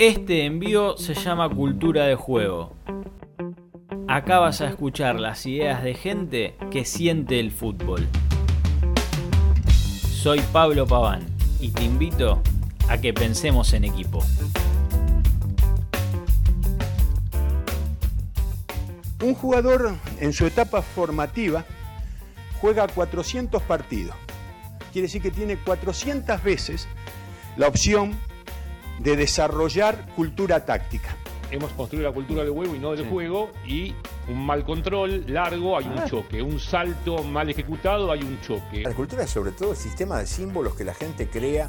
Este envío se llama Cultura de Juego. Acá vas a escuchar las ideas de gente que siente el fútbol. Soy Pablo Paván y te invito a que pensemos en equipo. Un jugador en su etapa formativa juega 400 partidos. Quiere decir que tiene 400 veces la opción de desarrollar cultura táctica. Hemos construido la cultura del huevo y no del juego y un mal control largo hay un Ah. choque, un salto mal ejecutado hay un choque. La cultura es sobre todo el sistema de símbolos que la gente crea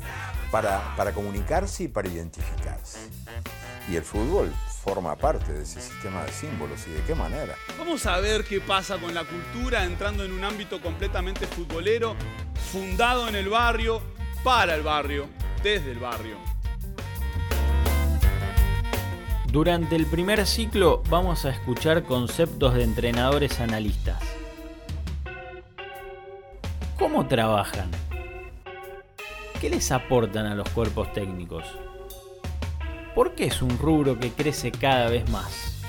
para, para comunicarse y para identificarse. Y el fútbol forma parte de ese sistema de símbolos y de qué manera. Vamos a ver qué pasa con la cultura entrando en un ámbito completamente futbolero, fundado en el barrio, para el barrio, desde el barrio. Durante el primer ciclo vamos a escuchar conceptos de entrenadores analistas. ¿Cómo trabajan? ¿Qué les aportan a los cuerpos técnicos? ¿Por qué es un rubro que crece cada vez más?